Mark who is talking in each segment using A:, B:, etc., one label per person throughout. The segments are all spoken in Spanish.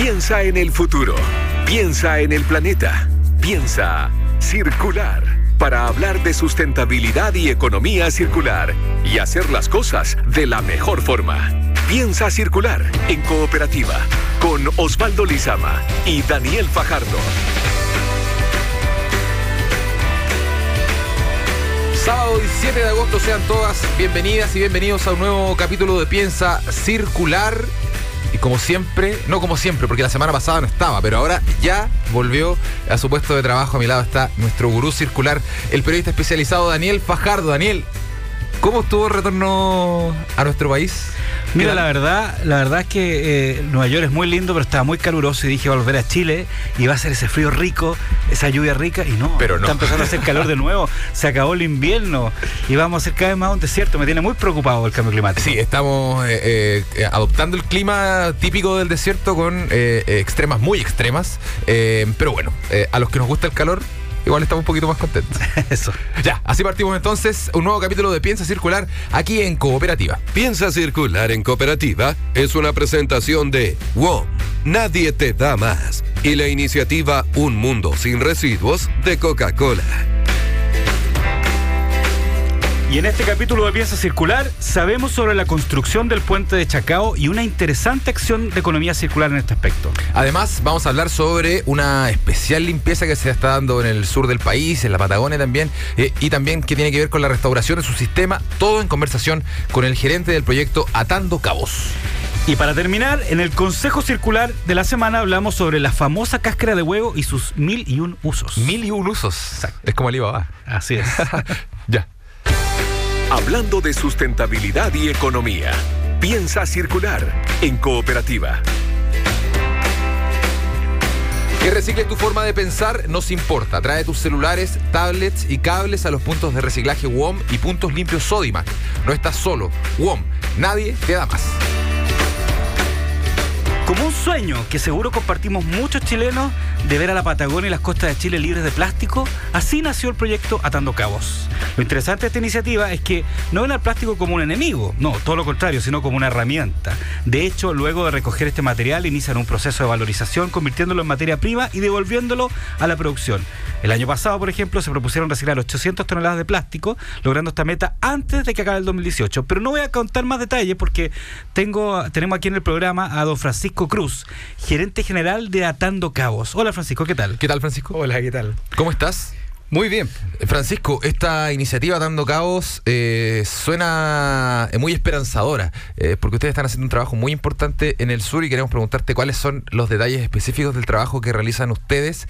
A: Piensa en el futuro. Piensa en el planeta. Piensa circular para hablar de sustentabilidad y economía circular y hacer las cosas de la mejor forma. Piensa circular en cooperativa con Osvaldo Lizama y Daniel Fajardo.
B: Sábado 17 de agosto sean todas bienvenidas y bienvenidos a un nuevo capítulo de Piensa Circular. Como siempre, no como siempre, porque la semana pasada no estaba, pero ahora ya volvió a su puesto de trabajo. A mi lado está nuestro gurú circular, el periodista especializado Daniel Fajardo. Daniel, ¿cómo estuvo el retorno a nuestro país?
C: Mira, la verdad, la verdad es que eh, Nueva York es muy lindo, pero estaba muy caluroso y dije volver a Chile y va a ser ese frío rico, esa lluvia rica y no,
B: pero no.
C: está empezando a hacer calor de nuevo, se acabó el invierno y vamos a ser cada vez más un desierto, me tiene muy preocupado el cambio climático.
B: Sí, estamos eh, eh, adoptando el clima típico del desierto con extremas muy extremas, pero bueno, a los que nos gusta el calor, igual estamos un poquito más contentos.
C: Eso.
B: Ya, así partimos entonces un nuevo capítulo de Piensa Circular aquí en Cooperativa.
A: Piensa Circular en Cooperativa es una presentación de WOM, Nadie te da más, y la iniciativa Un Mundo sin Residuos de Coca-Cola.
C: Y en este capítulo de Piensa Circular sabemos sobre la construcción del puente de Chacao y una interesante acción de economía circular en este aspecto.
B: Además, vamos a hablar sobre una especial limpieza que se está dando en el sur del país, en la Patagonia también, eh, y también que tiene que ver con la restauración de su sistema, todo en conversación con el gerente del proyecto Atando Cabos.
C: Y para terminar, en el Consejo Circular de la semana hablamos sobre la famosa cáscara de huevo y sus mil y un usos.
B: Mil y un usos. Es como el IVA.
C: Así es.
B: ya.
A: Hablando de sustentabilidad y economía. Piensa circular en cooperativa.
B: Que recicle tu forma de pensar nos importa. Trae tus celulares, tablets y cables a los puntos de reciclaje WOM y puntos limpios Sodimac. No estás solo. WOM, nadie te da más.
C: Como un sueño que seguro compartimos muchos chilenos de ver a la Patagonia y las costas de Chile libres de plástico, así nació el proyecto Atando Cabos. Lo interesante de esta iniciativa es que no ven al plástico como un enemigo, no, todo lo contrario, sino como una herramienta. De hecho, luego de recoger este material, inician un proceso de valorización, convirtiéndolo en materia prima y devolviéndolo a la producción. El año pasado, por ejemplo, se propusieron reciclar 800 toneladas de plástico, logrando esta meta antes de que acabe el 2018. Pero no voy a contar más detalles porque tengo, tenemos aquí en el programa a don Francisco Cruz, gerente general de Atando Cabos. Hola Francisco, ¿qué tal?
B: ¿Qué tal Francisco?
D: Hola, ¿qué tal?
B: ¿Cómo estás?
D: Muy bien.
B: Eh, Francisco, esta iniciativa Atando Cabos eh, suena muy esperanzadora, eh, porque ustedes están haciendo un trabajo muy importante en el sur y queremos preguntarte cuáles son los detalles específicos del trabajo que realizan ustedes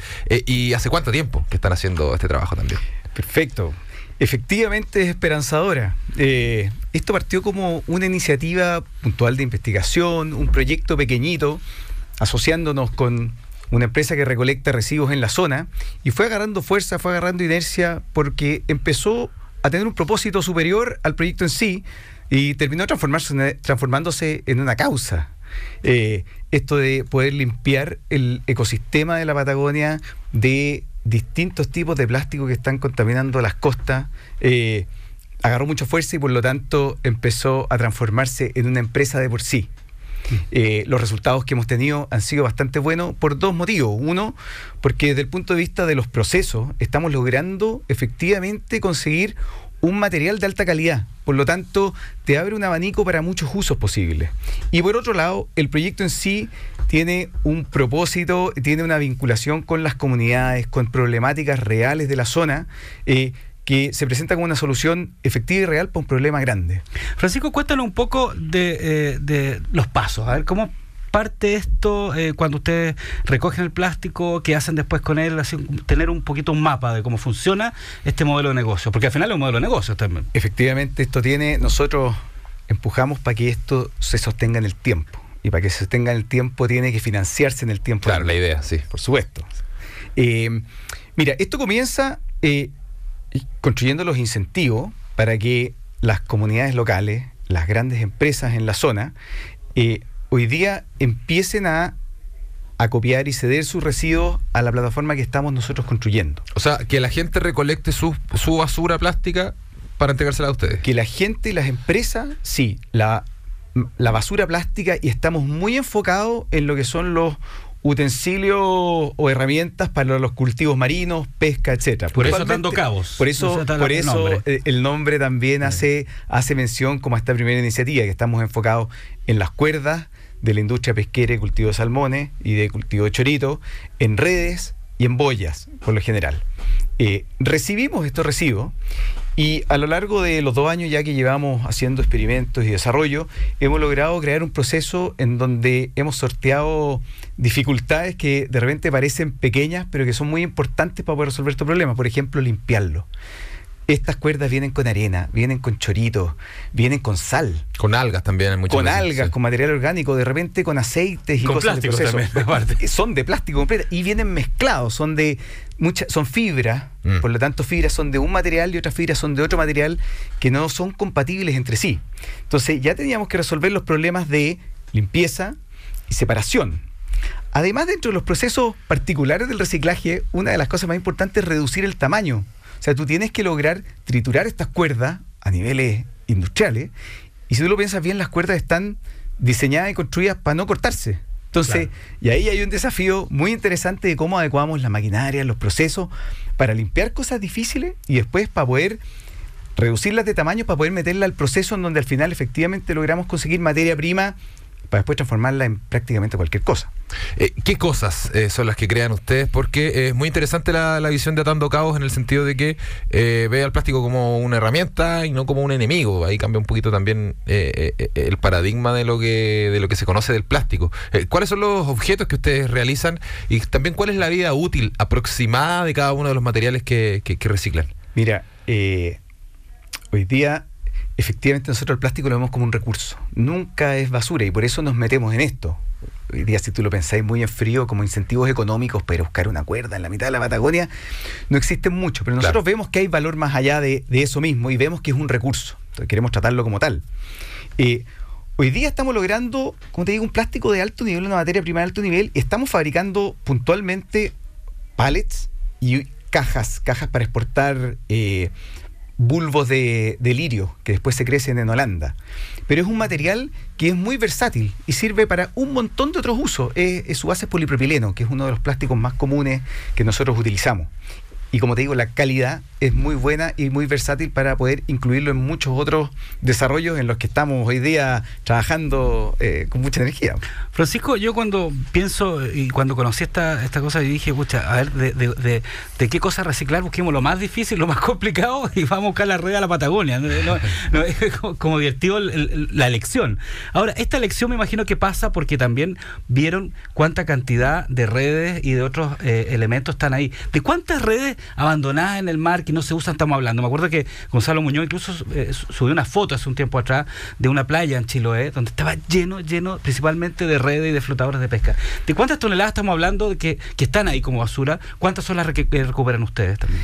B: y hace cuánto tiempo que están haciendo este trabajo también.
D: Perfecto. Efectivamente es esperanzadora. Eh, esto partió como una iniciativa puntual de investigación, un proyecto pequeñito, asociándonos con una empresa que recolecta residuos en la zona, y fue agarrando fuerza, fue agarrando inercia, porque empezó a tener un propósito superior al proyecto en sí, y terminó transformarse, transformándose en una causa. Eh, esto de poder limpiar el ecosistema de la Patagonia de distintos tipos de plástico que están contaminando las costas, eh, agarró mucha fuerza y por lo tanto empezó a transformarse en una empresa de por sí. Eh, los resultados que hemos tenido han sido bastante buenos por dos motivos. Uno, porque desde el punto de vista de los procesos estamos logrando efectivamente conseguir un material de alta calidad. Por lo tanto, te abre un abanico para muchos usos posibles. Y por otro lado, el proyecto en sí tiene un propósito, tiene una vinculación con las comunidades, con problemáticas reales de la zona. Eh, que se presenta como una solución efectiva y real para un problema grande.
C: Francisco, cuéntanos un poco de, eh, de los pasos. A ver, ¿cómo parte esto eh, cuando ustedes recogen el plástico, qué hacen después con él, así, tener un poquito un mapa de cómo funciona este modelo de negocio? Porque al final es un modelo de negocio también.
D: Efectivamente, esto tiene, nosotros empujamos para que esto se sostenga en el tiempo. Y para que se sostenga en el tiempo tiene que financiarse en el tiempo.
B: Claro, la idea, sí.
D: Por supuesto. Eh, mira, esto comienza eh, construyendo los incentivos para que las comunidades locales, las grandes empresas en la zona, eh, hoy día empiecen a, a copiar y ceder sus residuos a la plataforma que estamos nosotros construyendo.
B: O sea, que la gente recolecte su, su basura plástica para entregársela a ustedes.
D: Que la gente y las empresas, sí, la la basura plástica y estamos muy enfocados en lo que son los utensilios o herramientas para los cultivos marinos, pesca, etcétera.
C: Por eso dando cabos.
D: Por eso, por eso nombre. el nombre también hace, hace mención como a esta primera iniciativa, que estamos enfocados en las cuerdas de la industria pesquera y cultivo de salmones y de cultivo de chorito, en redes y en boyas, por lo general. Eh, recibimos estos recibos y a lo largo de los dos años ya que llevamos haciendo experimentos y desarrollo, hemos logrado crear un proceso en donde hemos sorteado dificultades que de repente parecen pequeñas, pero que son muy importantes para poder resolver estos problemas. Por ejemplo, limpiarlo. Estas cuerdas vienen con arena, vienen con choritos, vienen con sal.
B: Con algas también.
D: Muchas con algas, con material orgánico, de repente con aceites y con cosas de proceso. Son de plástico completo y vienen mezclados, son de muchas, son fibras, mm. por lo tanto fibras son de un material y otras fibras son de otro material que no son compatibles entre sí. Entonces ya teníamos que resolver los problemas de limpieza y separación. Además, dentro de los procesos particulares del reciclaje, una de las cosas más importantes es reducir el tamaño o sea, tú tienes que lograr triturar estas cuerdas a niveles industriales. Y si tú lo piensas bien, las cuerdas están diseñadas y construidas para no cortarse. Entonces, y ahí hay un desafío muy interesante de cómo adecuamos la maquinaria, los procesos, para limpiar cosas difíciles y después para poder reducirlas de tamaño, para poder meterla al proceso en donde al final efectivamente logramos conseguir materia prima para después transformarla en prácticamente cualquier cosa.
B: Eh, ¿Qué cosas eh, son las que crean ustedes? Porque es muy interesante la, visión de Atando Cabos en el sentido de que eh, ve al plástico como una herramienta y no como un enemigo. Ahí cambia un poquito también el paradigma de lo que de lo que se conoce del plástico. ¿Cuáles son los objetos que ustedes realizan y también cuál es la vida útil aproximada de cada uno de los materiales que, que reciclan?
D: Mira, hoy día efectivamente nosotros el plástico lo vemos como un recurso. Nunca es basura y por eso nos metemos en esto. Hoy día, si tú lo pensáis muy en frío, como incentivos económicos para buscar una cuerda en la mitad de la Patagonia, no existen mucho. Pero nosotros vemos que hay valor más allá de, eso mismo y vemos que es un recurso. Entonces, queremos tratarlo como tal. Eh, hoy día estamos logrando, como te digo, un plástico de alto nivel, una materia prima de alto nivel. Estamos fabricando puntualmente pallets y cajas, cajas para exportar eh, bulbos de, lirio que después se crecen en Holanda. Pero es un material que es muy versátil y sirve para un montón de otros usos. es su base es polipropileno, que es uno de los plásticos más comunes que nosotros utilizamos. Y como te digo, la calidad es muy buena y muy versátil para poder incluirlo en muchos otros desarrollos en los que estamos hoy día trabajando eh, con mucha energía.
C: Francisco, yo cuando pienso y cuando conocí esta, esta cosa, yo dije, pucha, a ver, de, qué cosa reciclar, busquemos lo más difícil, lo más complicado y vamos a buscar la red a la Patagonia. Es como divertido la elección. Ahora, esta elección me imagino que pasa porque también vieron cuánta cantidad de redes y de otros eh, elementos están ahí. ¿De cuántas redes abandonadas en el mar que no se usan estamos hablando? Me acuerdo que Gonzalo Muñoz incluso eh, subió una foto hace un tiempo atrás de una playa en Chiloé donde estaba lleno, lleno principalmente de redes y de flotadores de pesca. ¿De cuántas toneladas estamos hablando de que, están ahí como basura? ¿Cuántas son las que recuperan ustedes también?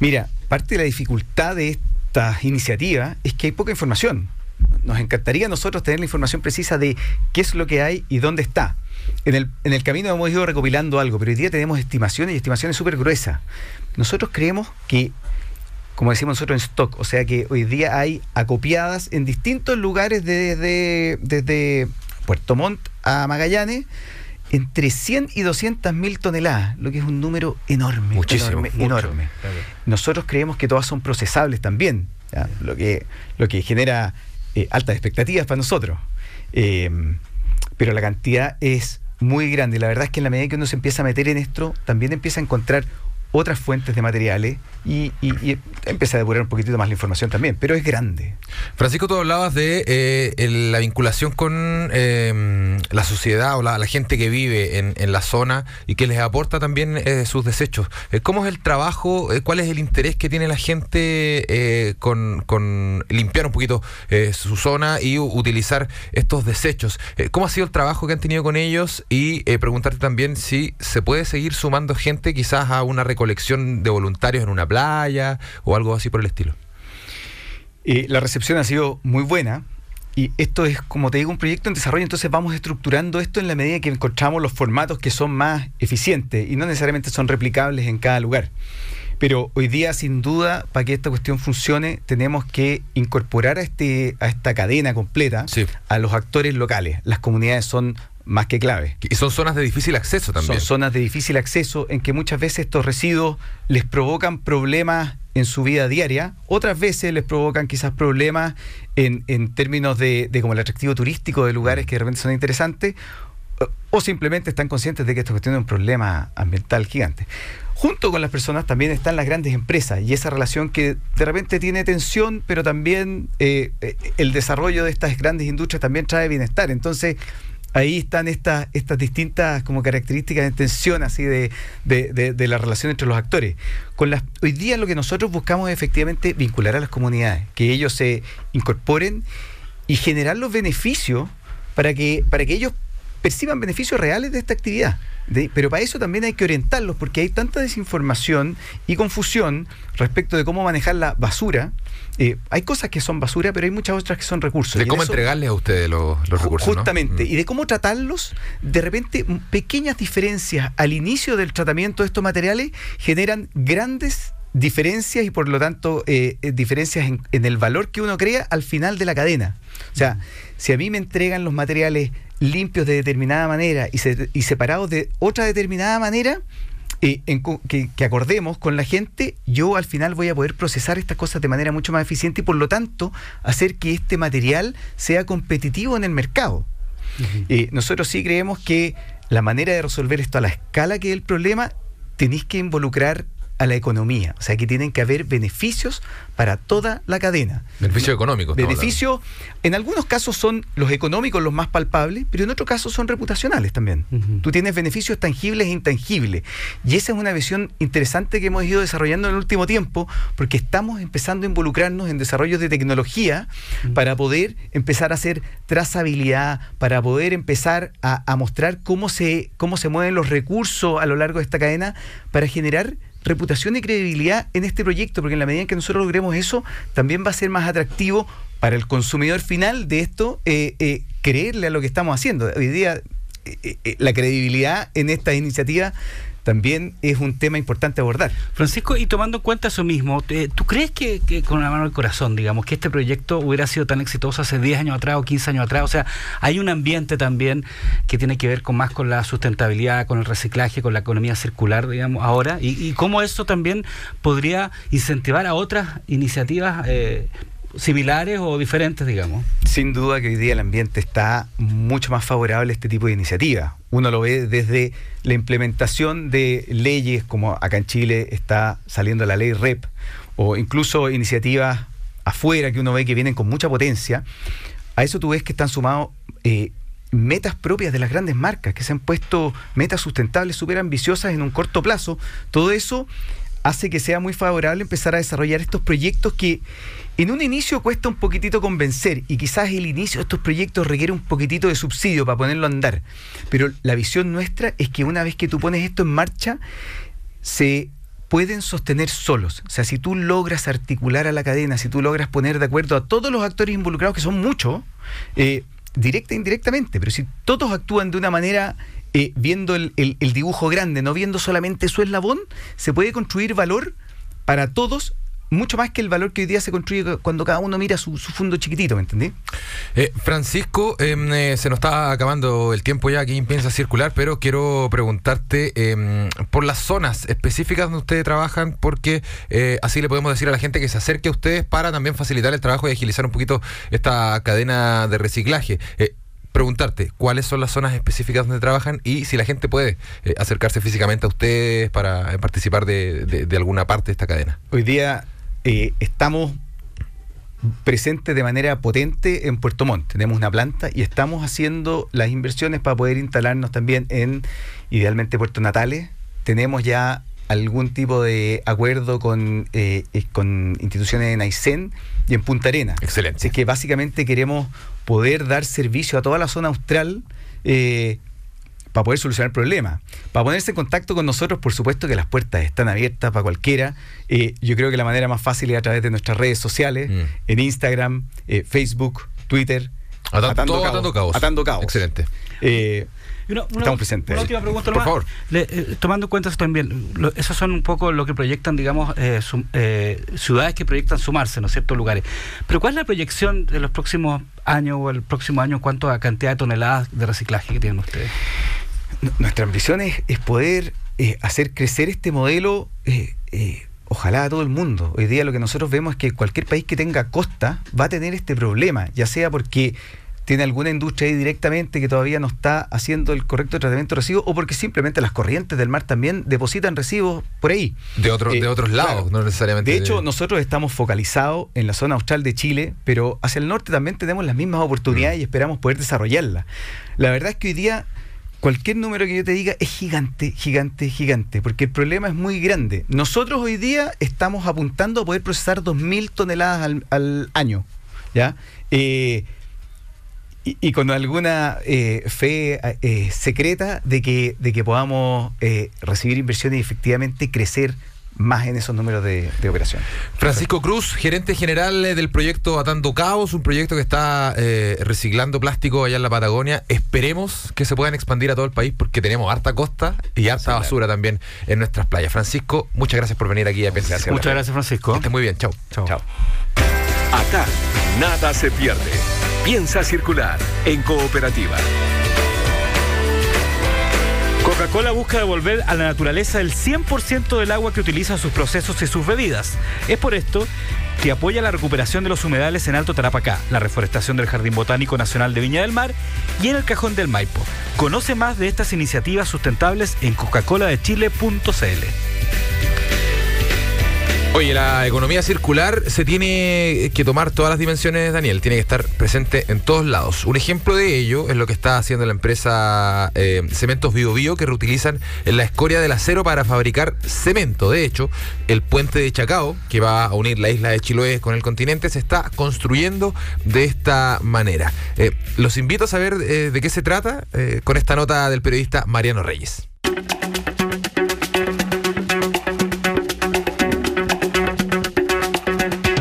D: Mira, parte de la dificultad de esta iniciativa es que hay poca información. Nos encantaría a nosotros tener la información precisa de qué es lo que hay y dónde está. En el, en el camino hemos ido recopilando algo, pero hoy día tenemos estimaciones y estimaciones súper gruesas. Nosotros creemos que, como decimos nosotros en stock, o sea que hoy día hay acopiadas en distintos lugares desde, desde Puerto Montt a Magallanes entre 100 y 200 mil toneladas, lo que es un número enorme.
B: Muchísimo.
D: Enorme. Nosotros creemos que todas son procesables también, Lo, que, lo que genera eh, altas expectativas para nosotros. Eh, pero la cantidad es muy grande. La verdad es que en la medida que uno se empieza a meter en esto, también empieza a encontrar otras fuentes de materiales y, y, empieza a depurar un poquitito más la información también, pero es grande.
B: Francisco, tú hablabas de eh, la vinculación con em, la sociedad o la, gente que vive en, la zona y que les aporta también eh, sus desechos. Eh, ¿Cómo es el trabajo? ¿Cuál es el interés que tiene la gente con, limpiar un poquito su zona y utilizar estos desechos? ¿Cómo ha sido el trabajo que han tenido con ellos? Y preguntarte también si se puede seguir sumando gente quizás a una colección de voluntarios en una playa o algo así por el estilo?
D: la recepción ha sido muy buena. Y esto es, como te digo, un proyecto en desarrollo, entonces vamos estructurando esto en la medida que encontramos los formatos que son más eficientes y no necesariamente son replicables en cada lugar. Pero hoy día, sin duda, para que esta cuestión funcione, tenemos que incorporar a, este, a esta cadena completa
B: Sí.
D: a los actores locales. Las comunidades son más que clave.
B: Y son zonas de difícil acceso también.
D: Son zonas de difícil acceso en que muchas veces estos residuos les provocan problemas en su vida diaria, otras veces les provocan quizás problemas en, en términos de, de como el atractivo turístico de lugares que de repente son interesantes, o- simplemente están conscientes de que esta cuestión es un problema ambiental gigante. Junto con las personas también están las grandes empresas y esa relación que de repente tiene tensión, pero también eh, eh, el desarrollo de estas grandes industrias también trae bienestar. Entonces, ahí están estas, estas distintas como características de tensión así de, de, de- la relación entre los actores. Hoy día lo que nosotros buscamos es efectivamente vincular a las comunidades, que ellos se incorporen y generar los beneficios para que, para que ellos perciban beneficios reales de esta actividad. De- pero para eso también hay que orientarlos, porque hay tanta desinformación y confusión respecto de cómo manejar la basura. Eh, hay cosas que son basura, pero hay muchas otras que son recursos.
B: de
D: Y
B: cómo
D: eso-
B: entregarles a ustedes los, recursos.
D: Justamente,
B: Mm.
D: y de cómo tratarlos, de repente pequeñas diferencias al inicio del tratamiento de estos materiales generan grandes diferencias y por lo tanto eh, eh, diferencias en, en el valor que uno crea al final de la cadena. O sea, si a mí me entregan los materiales limpios de determinada manera y, se- y separados de otra determinada manera, eh, en que acordemos con la gente, yo al final voy a poder procesar estas cosas de manera mucho más eficiente y por lo tanto hacer que este material sea competitivo en el mercado. Eh, nosotros sí creemos que la manera de resolver esto a la escala que es el problema, tenéis que involucrar a la economía. O sea, que tienen que haber beneficios para toda la cadena.
B: Beneficio económico. estamos
D: Beneficios, en algunos casos son los económicos los más palpables, pero en otros casos son reputacionales también. Tú tienes beneficios tangibles e intangibles. Y esa es una visión interesante que hemos ido desarrollando en el último tiempo, porque estamos empezando a involucrarnos en desarrollos de tecnología para poder empezar a hacer trazabilidad, para poder empezar a, a mostrar cómo se, cómo se mueven los recursos a lo largo de esta cadena para generar reputación y credibilidad en este proyecto, porque en la medida en que nosotros logremos eso, también va a ser más atractivo para el consumidor final de esto eh, eh, creerle a lo que estamos haciendo. Hoy día eh, eh, la credibilidad en esta iniciativa también es un tema importante abordar.
C: Francisco, y tomando en cuenta eso mismo, eh, ¿tú crees que, con la mano al corazón, digamos, que este proyecto hubiera sido tan exitoso hace 10 años atrás o 15 años atrás? O sea, hay un ambiente también que tiene que ver con más con la sustentabilidad, con el reciclaje, con la economía circular, digamos, ahora, y, y cómo eso también podría incentivar a otras iniciativas eh, similares o diferentes, digamos.
D: Sin duda que hoy día el ambiente está mucho más favorable a este tipo de iniciativas. Uno lo ve desde la implementación de leyes, como acá en Chile está saliendo la ley REP, o incluso iniciativas afuera que uno ve que vienen con mucha potencia. A eso tú ves que están sumados eh, metas propias de las grandes marcas, que se han puesto metas sustentables súper ambiciosas en un corto plazo. Todo eso hace que sea muy favorable empezar a desarrollar estos proyectos que en un inicio cuesta un poquitito convencer y quizás el inicio de estos proyectos requiere un poquitito de subsidio para ponerlo a andar. Pero la visión nuestra es que una vez que tú pones esto en marcha, se pueden sostener solos. O sea, si tú logras articular a la cadena, si tú logras poner de acuerdo a todos los actores involucrados, que son muchos, eh, directa e indirectamente, pero si todos actúan de una manera eh, viendo el, el- dibujo grande, no viendo solamente su eslabón, se puede construir valor para todos, mucho más que el valor que hoy día se construye cuando cada uno mira su, su fondo chiquitito, ¿me entendí?
B: Eh, Francisco, em, eh, se nos está acabando el tiempo ya aquí en Piensa Circular, pero quiero preguntarte em, por las zonas específicas donde ustedes trabajan, porque así le podemos decir a la gente que se acerque a ustedes para también facilitar el trabajo y agilizar un poquito esta cadena de reciclaje. Preguntarte cuáles son las zonas específicas donde trabajan y si la gente puede eh, acercarse físicamente a ustedes para eh, participar de alguna parte de esta cadena.
D: Hoy día eh, estamos presentes de manera potente en Puerto Montt. Tenemos una planta y estamos haciendo las inversiones para poder instalarnos también en, idealmente, Puerto Natales. Tenemos ya algún tipo de acuerdo con, eh, eh, con instituciones en Aysén y en Punta Arena.
B: Excelente.
D: Así que básicamente queremos poder dar servicio a toda la zona austral eh, para poder solucionar el problema. Para ponerse en contacto con nosotros, por supuesto que las puertas están abiertas para cualquiera. Eh, yo creo que la manera más fácil es a través de nuestras redes sociales,
B: Mm.
D: en Instagram, eh, Facebook, Twitter.
B: Atan- todo atando cabos.
D: Atando cabos.
B: Excelente.
D: Eh,
C: Y una- una-
D: Estamos presentes
C: Una última pregunta
B: Por favor.
C: Le- eh, tomando en cuenta eso también, lo- esos son un poco lo que proyectan, digamos, eh, sum- eh, ciudades que proyectan sumarse, ¿no? Ciertos lugares. Pero ¿cuál es la proyección de los próximos años o el próximo año en cuanto a cantidad de toneladas de reciclaje que tienen ustedes?
D: Nu- Nuestra ambición es, es poder hacer crecer este modelo, ojalá a todo el mundo. Hoy día lo que nosotros vemos es que cualquier país que tenga costa va a tener este problema, ya sea porque tiene alguna industria ahí directamente que todavía no está haciendo el correcto tratamiento de residuos o porque simplemente las corrientes del mar también depositan residuos por ahí.
B: De, otro-
D: Eh,
B: de otros lados,
D: claro.
B: no necesariamente.
D: De hecho, nosotros estamos focalizados en la zona austral de Chile, pero hacia el norte también tenemos las mismas oportunidades
B: Mm.
D: y esperamos poder desarrollarlas. La verdad es que hoy día cualquier número que yo te diga es gigante, gigante, gigante, porque el problema es muy grande. Nosotros hoy día estamos apuntando a poder procesar 2.000 toneladas al, al año, ¿ya? Eh, y, y con alguna eh, fe eh, secreta de que, de que podamos eh, recibir inversiones y efectivamente crecer más en esos números de, de operación.
B: Francisco Cruz, gerente general del proyecto Atando Cabos, un proyecto que está eh, reciclando plástico allá en la Patagonia. Esperemos que se puedan expandir a todo el país porque tenemos harta costa y harta basura también en nuestras playas. Francisco, muchas gracias por venir aquí a pensar.
C: Muchas gracias, Francisco.
B: Que estés muy bien. Chao.
C: Chao.
A: Acá, nada se pierde. Piensa circular en cooperativa.
C: Coca-Cola busca devolver a la naturaleza el 100% del agua que utiliza en sus procesos y sus bebidas. Es por esto que apoya la recuperación de los humedales en Alto Tarapacá, la reforestación del Jardín Botánico Nacional de Viña del Mar y en el Cajón del Maipo. Conoce más de estas iniciativas sustentables en coca-coladechile.cl.
B: Oye, la economía circular se tiene que tomar todas las dimensiones, Daniel. Tiene que estar presente en todos lados. Un ejemplo de ello es lo que está haciendo la empresa eh, Cementos Bio Bio, que reutilizan la escoria del acero para fabricar cemento. De hecho, el puente de Chacao, que va a unir la isla de Chiloé con el continente, se está construyendo de esta manera. Eh, los invito a saber eh, de qué se trata con esta nota del periodista Mariano Reyes.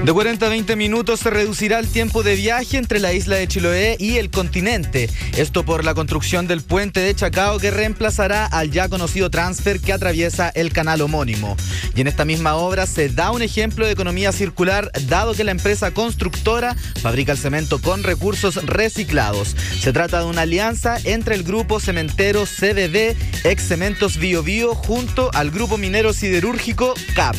E: De 40 a 20 minutos se reducirá el tiempo de viaje entre la isla de Chiloé y el continente. Esto por la construcción del puente de Chacao que reemplazará al ya conocido transfer que atraviesa el canal homónimo. Y en esta misma obra se da un ejemplo de economía circular dado que la empresa constructora fabrica el cemento con recursos reciclados. Se trata de una alianza entre el grupo cementero CBB, ex Cementos Bio Bio, junto al grupo minero siderúrgico CAP.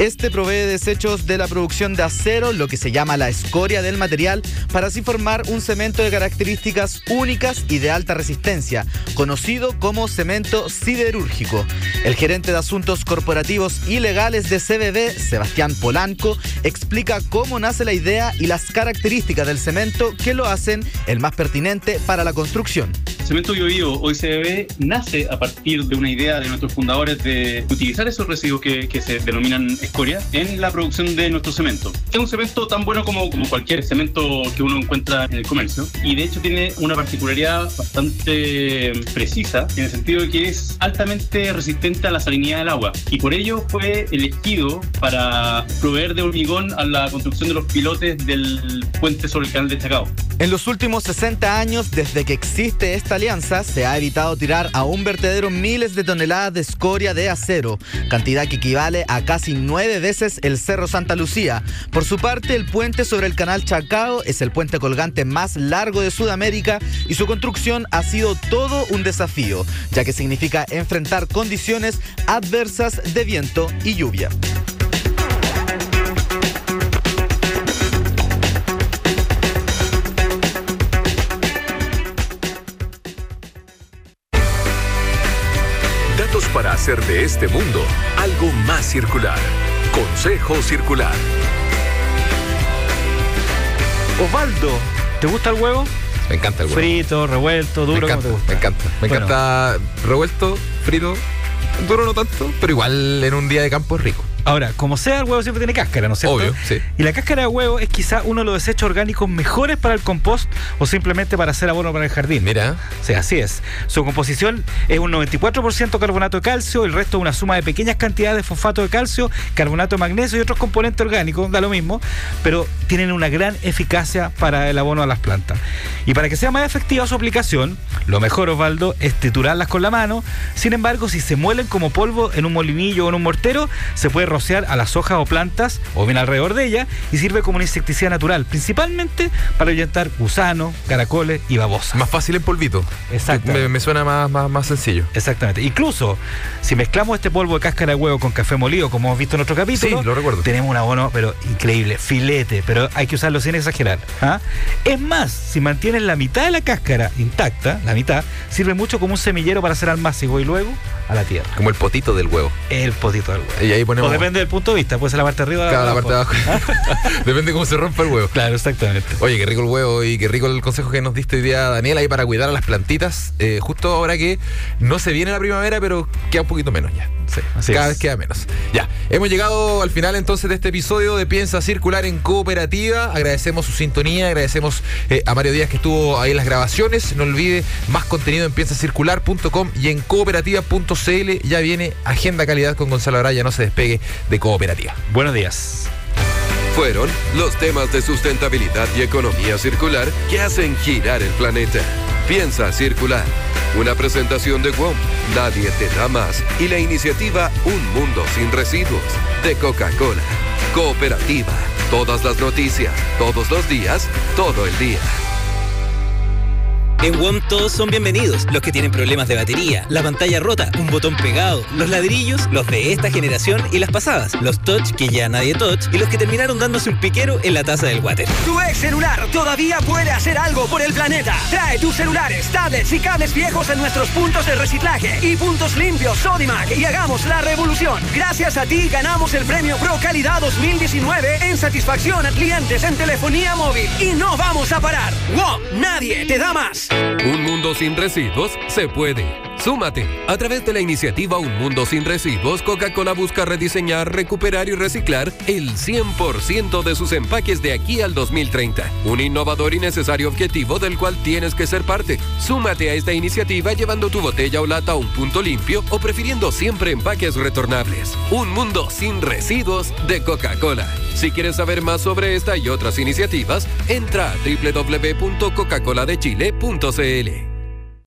E: Este provee desechos de la producción de lo que se llama la escoria del material, para así formar un cemento de características únicas y de alta resistencia, conocido como cemento siderúrgico. El gerente de asuntos corporativos y legales de CBB, Sebastián Polanco, explica cómo nace la idea y las características del cemento que lo hacen el más pertinente para la construcción.
F: Cemento Bio Bio, hoy CBB, nace a partir de una idea de nuestros fundadores de utilizar esos residuos que, que se denominan escoria en la producción de nuestro cemento. Es un cemento tan bueno como, como cualquier cemento que uno encuentra en el comercio y de hecho tiene una particularidad bastante precisa en el sentido de que es altamente resistente a la salinidad del agua y por ello fue elegido para proveer de hormigón a la construcción de los pilotes del puente sobre el canal de Chacao.
E: En los últimos 60 años, desde que existe esta alianza, se ha evitado tirar a un vertedero miles de toneladas de escoria de acero, cantidad que equivale a casi nueve veces el Cerro Santa Lucía. Por su parte, el puente sobre el canal Chacao es el puente colgante más largo de Sudamérica y su construcción ha sido todo un desafío, ya que significa enfrentar condiciones adversas de viento y lluvia.
A: Datos para hacer de este mundo algo más circular. Consejo Circular.
C: Osvaldo, ¿te gusta el huevo?
B: Me encanta el huevo.
C: Frito, revuelto,
B: Me
C: duro, ¿cómo
B: encanta,
C: te gusta?
B: me encanta. Me
C: Bueno.
B: encanta revuelto, frito, duro no tanto, pero igual en un día de campo es rico.
C: Ahora, como sea, el huevo siempre tiene cáscara, ¿no es cierto?
B: Obvio, sí.
C: Y la cáscara de huevo es quizá uno de los desechos orgánicos mejores para el compost o simplemente para hacer abono para el jardín.
B: Mira.
C: Sí, así es. Su composición es un 94% carbonato de calcio, el resto es una suma de pequeñas cantidades de fosfato de calcio, carbonato de magnesio y otros componentes orgánicos, da lo mismo, pero tienen una gran eficacia para el abono a las plantas. Y para que sea más efectiva su aplicación, lo mejor, Osvaldo, es triturarlas con la mano. Sin embargo, si se muelen como polvo en un molinillo o en un mortero, se puede rociar a las hojas o plantas o bien alrededor de ellas y sirve como un insecticida natural, principalmente para ahuyentar gusanos, caracoles y babosas.
B: Más fácil en polvito.
C: Exacto.
B: Me, me suena más, más, más sencillo.
C: Exactamente. Incluso, si mezclamos este polvo de cáscara de huevo con café molido, como hemos visto en otro capítulo,
B: Sí, lo recuerdo.
C: tenemos un abono, pero increíble, filete, pero hay que usarlo sin exagerar. ¿ah? Es más, si mantienes la mitad de la cáscara intacta, la mitad, sirve mucho como un semillero para hacer almácigo y luego a la tierra.
B: Como el potito del huevo.
C: El potito del huevo.
B: Y ahí ponemos.
C: Depende del punto de vista, puede ser la parte de arriba o
B: Cada la parte de abajo. Depende cómo se rompa el huevo.
C: Claro, exactamente.
B: Oye, qué rico el huevo y qué rico el consejo que nos diste hoy día, Daniel, ahí para cuidar a las plantitas. eh, justo ahora que no se viene la primavera, pero queda un poquito menos ya. Sí,
C: Así
B: cada
C: es.
B: vez queda menos. Ya, hemos llegado al final entonces de este episodio de Piensa Circular en Cooperativa. Agradecemos su sintonía, agradecemos eh, a Mario Díaz que estuvo ahí en las grabaciones. No olvide más contenido en piensacircular.com y en cooperativa.cl. Ya viene Agenda Calidad con Gonzalo Araya, no se despegue de Cooperativa.
C: Buenos días.
A: Fueron los temas de sustentabilidad y economía circular que hacen girar el planeta. Piensa circular. Una presentación de WOM, Nadie te da más. Y la iniciativa Un Mundo sin Residuos de Coca-Cola. Cooperativa. Todas las noticias, todos los días, todo el día.
G: En WOM todos son bienvenidos. Los que tienen problemas de batería, la pantalla rota, un botón pegado, los ladrillos, los de esta generación y las pasadas, los touch que ya nadie touch y los que terminaron dándose un piquero en la taza del water.
H: Tu ex celular todavía puede hacer algo por el planeta. Trae tus celulares, tablets y cables viejos en nuestros puntos de reciclaje y puntos limpios Sodimac y hagamos la revolución. Gracias a ti ganamos el premio Pro Calidad 2019 en satisfacción a clientes en telefonía móvil. Y no vamos a parar. ¡Wow! Nadie te da más.
A: Un mundo sin residuos se puede. Súmate. A través de la iniciativa Un Mundo Sin Residuos, Coca-Cola busca rediseñar, recuperar y reciclar el 100% de sus empaques de aquí al 2030. Un innovador y necesario objetivo del cual tienes que ser parte. Súmate a esta iniciativa llevando tu botella o lata a un punto limpio o prefiriendo siempre empaques retornables. Un mundo sin residuos de Coca-Cola. Si quieres saber más sobre esta y otras iniciativas, entra a www.coca-coladechile.cl.